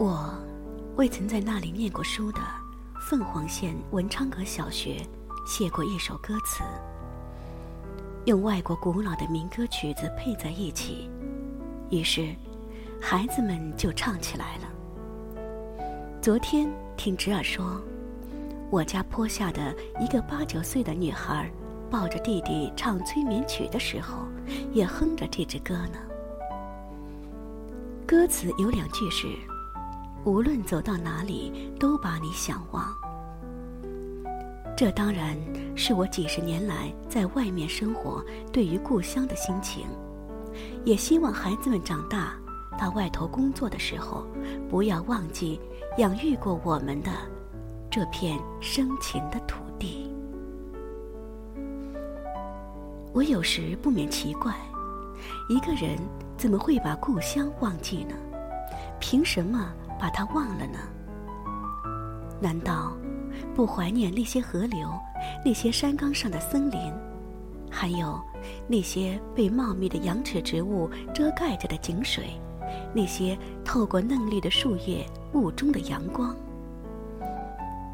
我未曾在那里念过书的凤凰县文昌阁小学写过一首歌词，用外国古老的民歌曲子配在一起，于是孩子们就唱起来了。昨天听侄儿说，我家坡下的一个八九岁的女孩，抱着弟弟唱催眠曲的时候，也哼着这支歌呢。歌词有两句是：“无论走到哪里，都把你想望。”这当然是我几十年来在外面生活对于故乡的心情，也希望孩子们长大到外头工作的时候，不要忘记养育过我们的这片深情的土地。我有时不免奇怪，一个人。怎么会把故乡忘记呢？凭什么把它忘了呢？难道不怀念那些河流、那些山岗上的森林，还有那些被茂密的羊齿植物遮盖着的井水，那些透过嫩绿的树叶雾中的阳光？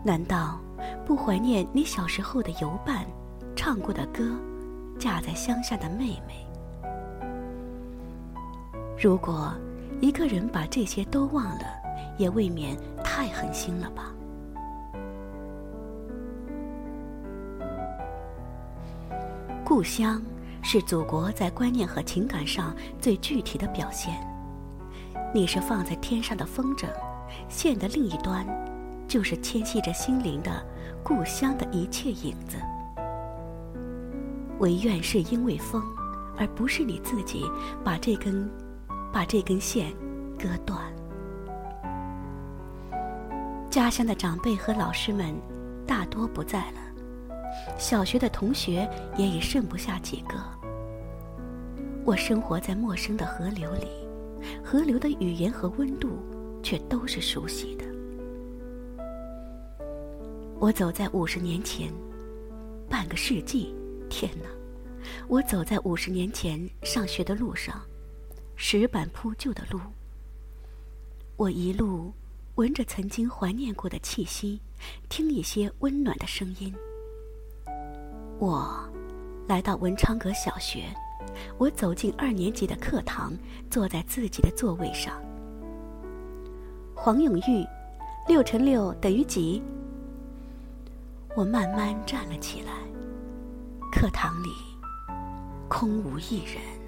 难道不怀念你小时候的游伴，唱过的歌，嫁在乡下的妹妹？如果一个人把这些都忘了，也未免太狠心了吧。故乡是祖国在观念和情感上最具体的表现。你是放在天上的风筝，线的另一端，就是牵系着心灵的故乡的一切影子。唯愿是因为风，而不是你自己把这根。把这根线割断。家乡的长辈和老师们大多不在了，小学的同学也已剩不下几个。我生活在陌生的河流里，河流的语言和温度却都是熟悉的。我走在五十年前，半个世纪，天哪！我走在五十年前上学的路上。石板铺就的路，我一路闻着曾经怀念过的气息，听一些温暖的声音。我来到文昌阁小学，我走进二年级的课堂，坐在自己的座位上。黄永玉，六乘六等于几？我慢慢站了起来，课堂里空无一人。